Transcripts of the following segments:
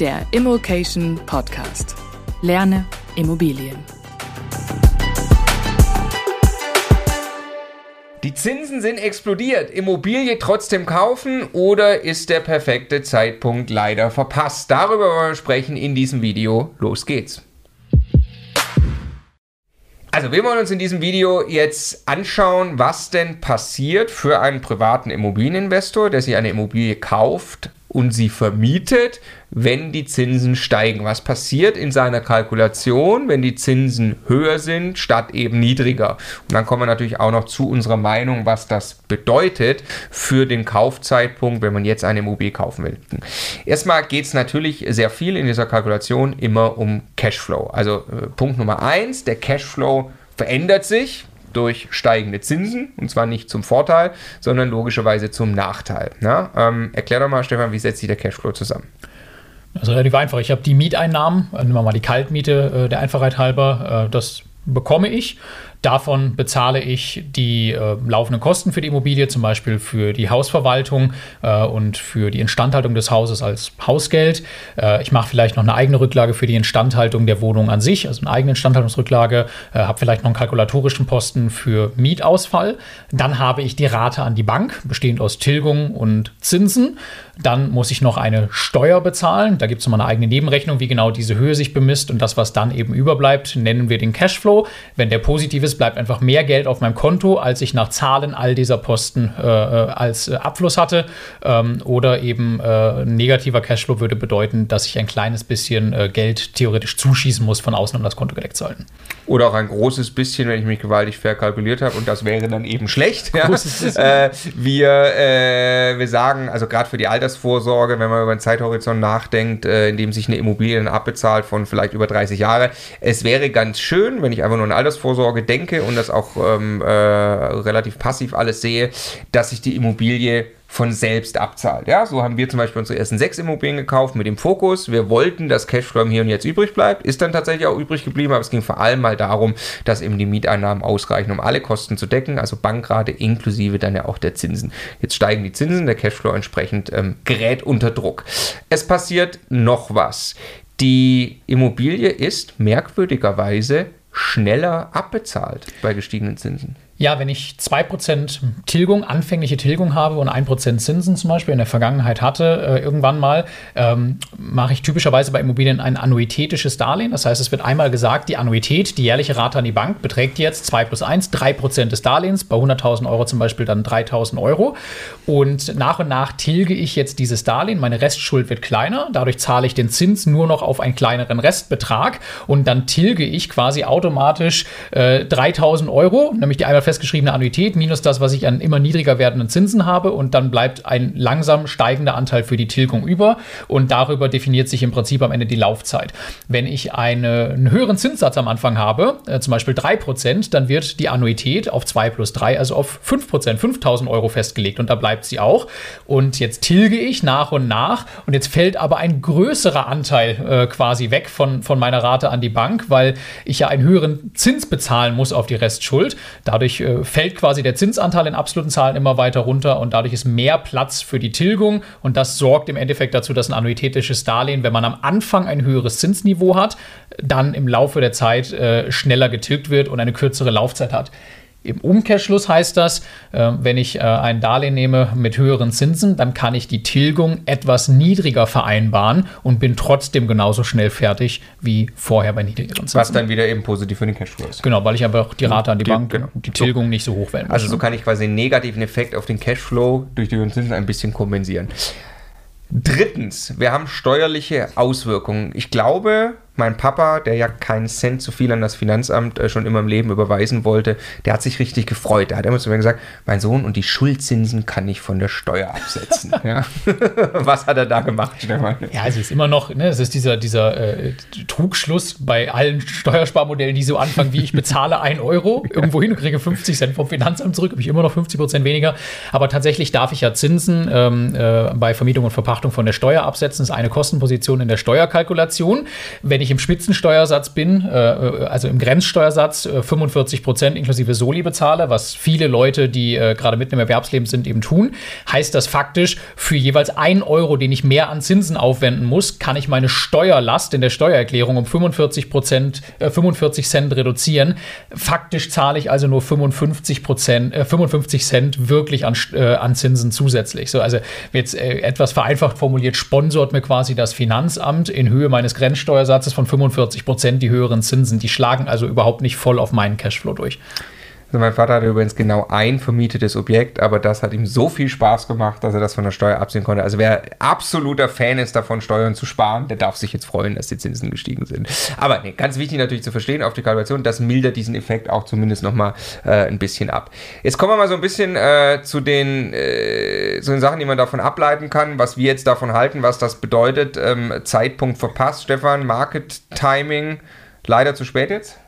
der Immokation Podcast. Lerne Immobilien. Die Zinsen sind explodiert. Immobilie trotzdem kaufen oder ist der perfekte Zeitpunkt leider verpasst? Darüber wollen wir sprechen in diesem Video. Los geht's. Also wir wollen uns in diesem Video jetzt anschauen, was denn passiert für einen privaten Immobilieninvestor, der sich eine Immobilie kauft, und sie vermietet, wenn die Zinsen steigen. Was passiert in seiner Kalkulation, wenn die Zinsen höher sind, statt eben niedriger? Und dann kommen wir natürlich auch noch zu unserer Meinung, was das bedeutet für den Kaufzeitpunkt, wenn man jetzt eine Immobilie kaufen will. Erstmal geht es natürlich sehr viel in dieser Kalkulation immer um Cashflow. Also äh, Punkt Nummer eins, der Cashflow verändert sich durch steigende Zinsen und zwar nicht zum Vorteil, sondern logischerweise zum Nachteil. Ja? Ähm, erklär doch mal, Stefan, wie setzt sich der Cashflow zusammen? Ist relativ einfach. Ich habe die Mieteinnahmen, äh, nehmen wir mal die Kaltmiete äh, der Einfachheit halber, äh, das bekomme ich. Davon bezahle ich die äh, laufenden Kosten für die Immobilie, zum Beispiel für die Hausverwaltung äh, und für die Instandhaltung des Hauses als Hausgeld. Äh, ich mache vielleicht noch eine eigene Rücklage für die Instandhaltung der Wohnung an sich, also eine eigene Instandhaltungsrücklage, äh, habe vielleicht noch einen kalkulatorischen Posten für Mietausfall. Dann habe ich die Rate an die Bank, bestehend aus Tilgung und Zinsen. Dann muss ich noch eine Steuer bezahlen. Da gibt es nochmal eine eigene Nebenrechnung, wie genau diese Höhe sich bemisst. Und das, was dann eben überbleibt, nennen wir den Cashflow. Wenn der positiv ist, bleibt einfach mehr Geld auf meinem Konto, als ich nach Zahlen all dieser Posten äh, äh als äh, Abfluss hatte. Ähm, oder eben äh, negativer Cashflow würde bedeuten, dass ich ein kleines bisschen äh, Geld theoretisch zuschießen muss von außen, um das Konto gedeckt zu halten. Oder auch ein großes bisschen, wenn ich mich gewaltig verkalkuliert habe und das wäre dann eben schlecht. Ja? Äh, wir, wir sagen, also gerade für die Altersvorsorge, wenn man über einen Zeithorizont nachdenkt, in dem sich eine Immobilie dann abbezahlt von vielleicht über 30 Jahre, es wäre ganz schön, wenn ich einfach nur an Altersvorsorge denke, denke und das auch ähm, äh, relativ passiv alles sehe, dass sich die Immobilie von selbst abzahlt. Ja, so haben wir zum Beispiel unsere ersten sechs Immobilien gekauft mit dem Fokus. Wir wollten, dass Cashflow hier und jetzt übrig bleibt. Ist dann tatsächlich auch übrig geblieben, aber es ging vor allem mal darum, dass eben die Mieteinnahmen ausreichen, um alle Kosten zu decken, also Bankrate inklusive dann ja auch der Zinsen. Jetzt steigen die Zinsen, der Cashflow entsprechend ähm, gerät unter Druck. Es passiert noch was. Die Immobilie ist merkwürdigerweise schneller abbezahlt bei gestiegenen Zinsen. Ja, wenn ich 2% Tilgung, anfängliche Tilgung habe und 1% Zinsen zum Beispiel in der Vergangenheit hatte, äh, irgendwann mal, ähm, mache ich typischerweise bei Immobilien ein annuitätisches Darlehen. Das heißt, es wird einmal gesagt, die Annuität, die jährliche Rate an die Bank beträgt jetzt 2 plus 1, 3% des Darlehens, bei 100.000 Euro zum Beispiel dann 3.000 Euro. Und nach und nach tilge ich jetzt dieses Darlehen, meine Restschuld wird kleiner, dadurch zahle ich den Zins nur noch auf einen kleineren Restbetrag und dann tilge ich quasi automatisch äh, 3.000 Euro, nämlich die einmal festgeschriebene Annuität minus das, was ich an immer niedriger werdenden Zinsen habe und dann bleibt ein langsam steigender Anteil für die Tilgung über und darüber definiert sich im Prinzip am Ende die Laufzeit. Wenn ich eine, einen höheren Zinssatz am Anfang habe, äh, zum Beispiel 3%, dann wird die Annuität auf 2 plus 3, also auf 5%, 5000 Euro festgelegt und da bleibt sie auch. Und jetzt tilge ich nach und nach und jetzt fällt aber ein größerer Anteil äh, quasi weg von, von meiner Rate an die Bank, weil ich ja einen höheren Zins bezahlen muss auf die Restschuld. Dadurch äh, fällt quasi der Zinsanteil in absoluten Zahlen immer weiter runter und dadurch ist mehr Platz für die Tilgung und das sorgt im Endeffekt dazu, dass ein annuitätisches Darlehen, wenn man am Anfang ein höheres Zinsniveau hat, dann im Laufe der Zeit äh, schneller getilgt wird und eine kürzere Laufzeit hat. Im Umkehrschluss heißt das, äh, wenn ich äh, ein Darlehen nehme mit höheren Zinsen, dann kann ich die Tilgung etwas niedriger vereinbaren und bin trotzdem genauso schnell fertig wie vorher bei niedrigeren Zinsen. Was dann wieder eben positiv für den Cashflow ist. Genau, weil ich einfach die Rate an die, die Bank, genau. die Tilgung nicht so hoch werden muss. Also so kann ich quasi einen negativen Effekt auf den Cashflow durch die höheren Zinsen ein bisschen kompensieren. Drittens, wir haben steuerliche Auswirkungen. Ich glaube, mein Papa, der ja keinen Cent zu viel an das Finanzamt äh, schon immer im Leben überweisen wollte, der hat sich richtig gefreut. Der hat immer zu mir gesagt, mein Sohn, und die Schuldzinsen kann ich von der Steuer absetzen. ja. Was hat er da gemacht, Stefan? Ja, es ist immer noch, ne, es ist dieser, dieser äh, Trugschluss bei allen Steuersparmodellen, die so anfangen, wie ich bezahle 1 Euro irgendwo hin und kriege 50 Cent vom Finanzamt zurück, habe ich immer noch 50 Prozent weniger. Aber tatsächlich darf ich ja Zinsen ähm, äh, bei Vermietung und Verpachtung von der Steuer absetzen. Das ist eine Kostenposition in der Steuerkalkulation. Wenn ich ich im Spitzensteuersatz bin, äh, also im Grenzsteuersatz, äh, 45 Prozent inklusive Soli bezahle, was viele Leute, die äh, gerade mitten im Erwerbsleben sind, eben tun, heißt das faktisch, für jeweils einen Euro, den ich mehr an Zinsen aufwenden muss, kann ich meine Steuerlast in der Steuererklärung um 45 Prozent, äh, 45 Cent reduzieren. Faktisch zahle ich also nur 55 Prozent, äh, 55 Cent wirklich an, äh, an Zinsen zusätzlich. So, also jetzt äh, etwas vereinfacht formuliert, sponsort mir quasi das Finanzamt in Höhe meines Grenzsteuersatzes von 45 Prozent die höheren Zinsen. Die schlagen also überhaupt nicht voll auf meinen Cashflow durch. Also mein Vater hatte übrigens genau ein vermietetes Objekt, aber das hat ihm so viel Spaß gemacht, dass er das von der Steuer absehen konnte. Also wer absoluter Fan ist davon, Steuern zu sparen, der darf sich jetzt freuen, dass die Zinsen gestiegen sind. Aber nee, ganz wichtig natürlich zu verstehen auf die Kalkulation, das mildert diesen Effekt auch zumindest nochmal äh, ein bisschen ab. Jetzt kommen wir mal so ein bisschen äh, zu, den, äh, zu den Sachen, die man davon ableiten kann, was wir jetzt davon halten, was das bedeutet. Ähm, Zeitpunkt verpasst, Stefan, Market Timing, leider zu spät jetzt?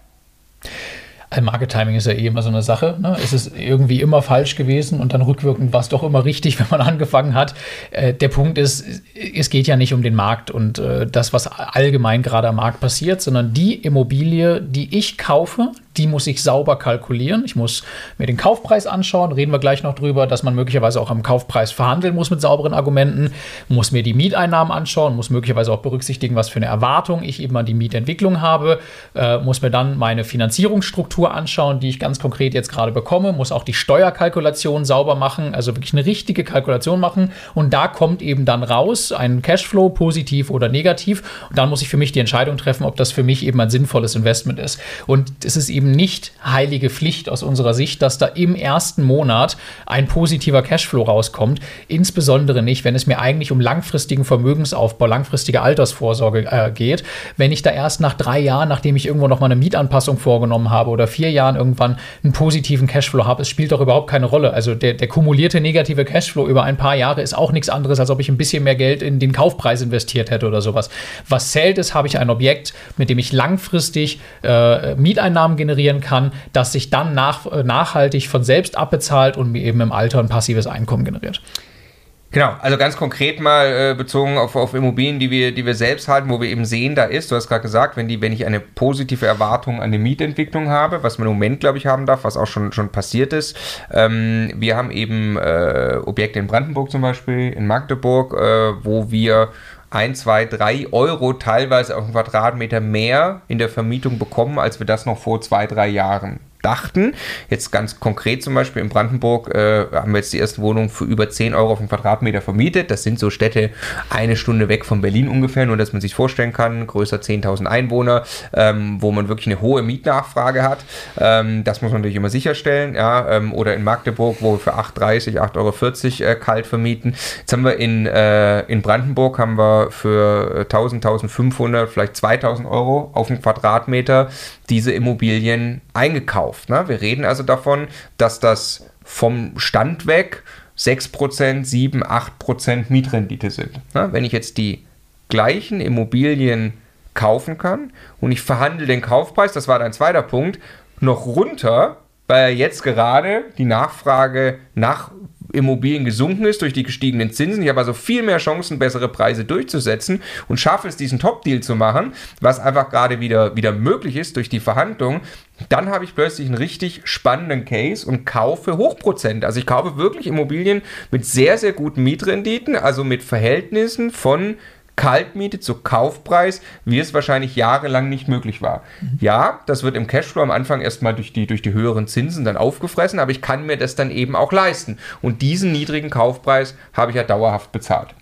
Market Timing ist ja eh immer so eine Sache. Ne? Es ist irgendwie immer falsch gewesen und dann rückwirkend war es doch immer richtig, wenn man angefangen hat. Äh, der Punkt ist, es geht ja nicht um den Markt und äh, das, was allgemein gerade am Markt passiert, sondern die Immobilie, die ich kaufe, die muss ich sauber kalkulieren. Ich muss mir den Kaufpreis anschauen, reden wir gleich noch drüber, dass man möglicherweise auch am Kaufpreis verhandeln muss mit sauberen Argumenten, muss mir die Mieteinnahmen anschauen, muss möglicherweise auch berücksichtigen, was für eine Erwartung ich eben an die Mietentwicklung habe, äh, muss mir dann meine Finanzierungsstruktur anschauen, die ich ganz konkret jetzt gerade bekomme, muss auch die Steuerkalkulation sauber machen, also wirklich eine richtige Kalkulation machen. Und da kommt eben dann raus ein Cashflow, positiv oder negativ. Und dann muss ich für mich die Entscheidung treffen, ob das für mich eben ein sinnvolles Investment ist. Und es ist eben eben nicht heilige Pflicht aus unserer Sicht, dass da im ersten Monat ein positiver Cashflow rauskommt. Insbesondere nicht, wenn es mir eigentlich um langfristigen Vermögensaufbau, langfristige Altersvorsorge äh, geht. Wenn ich da erst nach drei Jahren, nachdem ich irgendwo noch mal eine Mietanpassung vorgenommen habe oder vier Jahren irgendwann einen positiven Cashflow habe, es spielt doch überhaupt keine Rolle. Also der, der kumulierte negative Cashflow über ein paar Jahre ist auch nichts anderes, als ob ich ein bisschen mehr Geld in den Kaufpreis investiert hätte oder sowas. Was zählt ist, habe ich ein Objekt, mit dem ich langfristig äh, Mieteinnahmen generiere generieren kann, das sich dann nach, äh, nachhaltig von selbst abbezahlt und mir eben im Alter ein passives Einkommen generiert. Genau, also ganz konkret mal äh, bezogen auf, auf Immobilien, die wir, die wir selbst halten, wo wir eben sehen, da ist, du hast gerade gesagt, wenn, die, wenn ich eine positive Erwartung an die Mietentwicklung habe, was man im Moment, glaube ich, haben darf, was auch schon, schon passiert ist. Ähm, wir haben eben äh, Objekte in Brandenburg zum Beispiel, in Magdeburg, äh, wo wir 1, 2, 3 Euro teilweise auf den Quadratmeter mehr in der Vermietung bekommen, als wir das noch vor zwei, drei Jahren dachten. Jetzt ganz konkret zum Beispiel in Brandenburg äh, haben wir jetzt die erste Wohnung für über 10 Euro auf den Quadratmeter vermietet. Das sind so Städte eine Stunde weg von Berlin ungefähr, nur dass man sich vorstellen kann, größer 10.000 Einwohner, ähm, wo man wirklich eine hohe Mietnachfrage hat. Ähm, das muss man natürlich immer sicherstellen. Ja, ähm, oder in Magdeburg, wo wir für 8,30, 8,40 Euro äh, kalt vermieten. Jetzt haben wir in, äh, in Brandenburg haben wir für 1000, 1500, vielleicht 2000 Euro auf den Quadratmeter diese Immobilien eingekauft. Ne? Wir reden also davon, dass das vom Stand weg 6%, 7, 8% Mietrendite sind. Ne? Wenn ich jetzt die gleichen Immobilien kaufen kann und ich verhandle den Kaufpreis, das war dein zweiter Punkt, noch runter, weil jetzt gerade die Nachfrage nach Immobilien gesunken ist durch die gestiegenen Zinsen. Ich habe also viel mehr Chancen, bessere Preise durchzusetzen und schaffe es, diesen Top-Deal zu machen, was einfach gerade wieder, wieder möglich ist durch die Verhandlungen. Dann habe ich plötzlich einen richtig spannenden Case und kaufe Hochprozent. Also ich kaufe wirklich Immobilien mit sehr, sehr guten Mietrenditen, also mit Verhältnissen von Kaltmiete zu Kaufpreis, wie es wahrscheinlich jahrelang nicht möglich war. Mhm. Ja, das wird im Cashflow am Anfang erstmal durch die, durch die höheren Zinsen dann aufgefressen, aber ich kann mir das dann eben auch leisten. Und diesen niedrigen Kaufpreis habe ich ja dauerhaft bezahlt.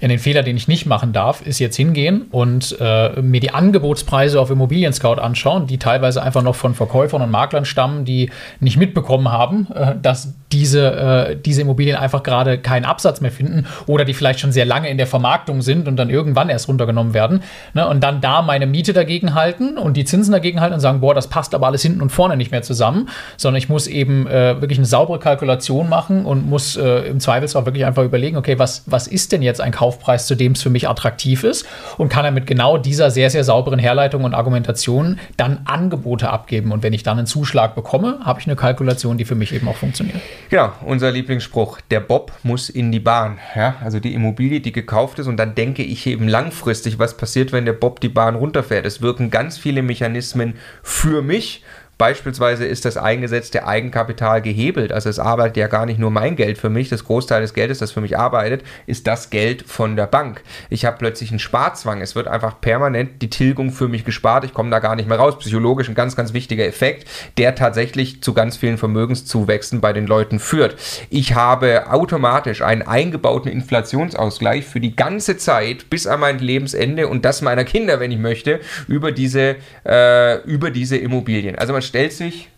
Ja, den Fehler, den ich nicht machen darf, ist jetzt hingehen und äh, mir die Angebotspreise auf Immobilien Scout anschauen, die teilweise einfach noch von Verkäufern und Maklern stammen, die nicht mitbekommen haben, äh, dass diese, äh, diese Immobilien einfach gerade keinen Absatz mehr finden oder die vielleicht schon sehr lange in der Vermarktung sind und dann irgendwann erst runtergenommen werden. Ne? Und dann da meine Miete dagegen halten und die Zinsen dagegen halten und sagen, boah, das passt aber alles hinten und vorne nicht mehr zusammen, sondern ich muss eben äh, wirklich eine saubere Kalkulation machen und muss äh, im Zweifelsfall wirklich einfach überlegen, okay, was, was ist denn jetzt ein Kaufpreis, zu dem es für mich attraktiv ist und kann dann mit genau dieser sehr, sehr sauberen Herleitung und Argumentation dann Angebote abgeben. Und wenn ich dann einen Zuschlag bekomme, habe ich eine Kalkulation, die für mich eben auch funktioniert. Genau, unser Lieblingsspruch, der Bob muss in die Bahn. Ja, also die Immobilie, die gekauft ist und dann denke ich eben langfristig, was passiert, wenn der Bob die Bahn runterfährt. Es wirken ganz viele Mechanismen für mich Beispielsweise ist das eingesetzte Eigenkapital gehebelt. Also es arbeitet ja gar nicht nur mein Geld für mich. Das Großteil des Geldes, das für mich arbeitet, ist das Geld von der Bank. Ich habe plötzlich einen Sparzwang. Es wird einfach permanent die Tilgung für mich gespart. Ich komme da gar nicht mehr raus. Psychologisch ein ganz, ganz wichtiger Effekt, der tatsächlich zu ganz vielen Vermögenszuwächsen bei den Leuten führt. Ich habe automatisch einen eingebauten Inflationsausgleich für die ganze Zeit bis an mein Lebensende und das meiner Kinder, wenn ich möchte, über diese, äh, über diese Immobilien. Also man stellt sich.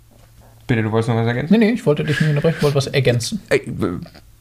Bitte, du wolltest noch was ergänzen? Nee, nee, ich wollte dich nicht unterbrechen, ich wollte was ergänzen.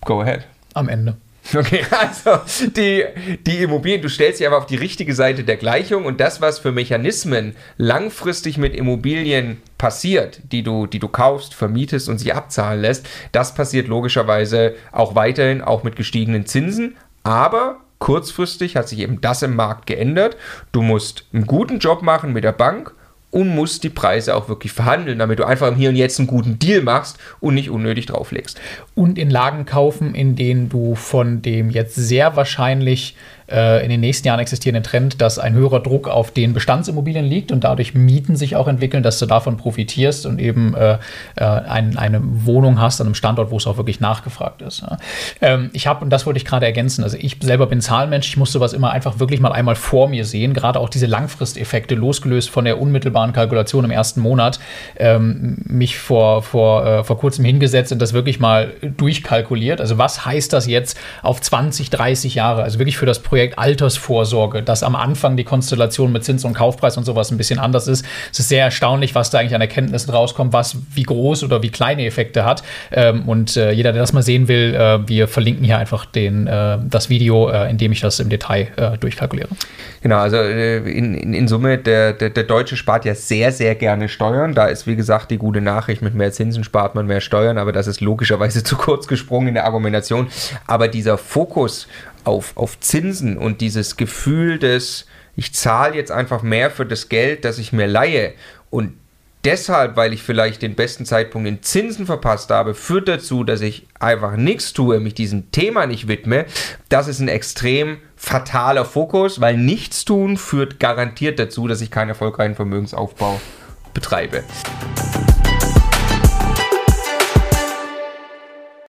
Go ahead. Am Ende. Okay, also die, die Immobilien, du stellst dich aber auf die richtige Seite der Gleichung und das, was für Mechanismen langfristig mit Immobilien passiert, die du, die du kaufst, vermietest und sie abzahlen lässt, das passiert logischerweise auch weiterhin, auch mit gestiegenen Zinsen. Aber kurzfristig hat sich eben das im Markt geändert. Du musst einen guten Job machen mit der Bank und musst die Preise auch wirklich verhandeln, damit du einfach im Hier und Jetzt einen guten Deal machst und nicht unnötig drauflegst. Und in Lagen kaufen, in denen du von dem jetzt sehr wahrscheinlich in den nächsten Jahren existierenden Trend, dass ein höherer Druck auf den Bestandsimmobilien liegt und dadurch Mieten sich auch entwickeln, dass du davon profitierst und eben äh, äh, ein, eine Wohnung hast an einem Standort, wo es auch wirklich nachgefragt ist. Ja. Ähm, ich habe, und das wollte ich gerade ergänzen, also ich selber bin Zahlenmensch, ich muss sowas immer einfach wirklich mal einmal vor mir sehen, gerade auch diese Langfristeffekte, losgelöst von der unmittelbaren Kalkulation im ersten Monat, ähm, mich vor, vor, äh, vor kurzem hingesetzt und das wirklich mal durchkalkuliert. Also was heißt das jetzt auf 20, 30 Jahre? Also wirklich für das Projekt Projekt Altersvorsorge, dass am Anfang die Konstellation mit Zins und Kaufpreis und sowas ein bisschen anders ist. Es ist sehr erstaunlich, was da eigentlich an Erkenntnissen rauskommt, was wie groß oder wie kleine Effekte hat. Ähm, und äh, jeder, der das mal sehen will, äh, wir verlinken hier einfach den, äh, das Video, äh, in dem ich das im Detail äh, durchkalkuliere. Genau, also äh, in, in, in, Summe, der, der, der Deutsche spart ja sehr, sehr gerne Steuern. Da ist, wie gesagt, die gute Nachricht, mit mehr Zinsen spart man mehr Steuern, aber das ist logischerweise zu kurz gesprungen in der Argumentation. Aber dieser Fokus auf, auf Zinsen und dieses Gefühl des, ich zahle jetzt einfach mehr für das Geld, das ich mir leihe und deshalb, weil ich vielleicht den besten Zeitpunkt in Zinsen verpasst habe, führt dazu, dass ich einfach nichts tue, mich diesem Thema nicht widme. Das ist ein extrem fataler Fokus, weil nichts tun führt garantiert dazu, dass ich keinen erfolgreichen Vermögensaufbau betreibe.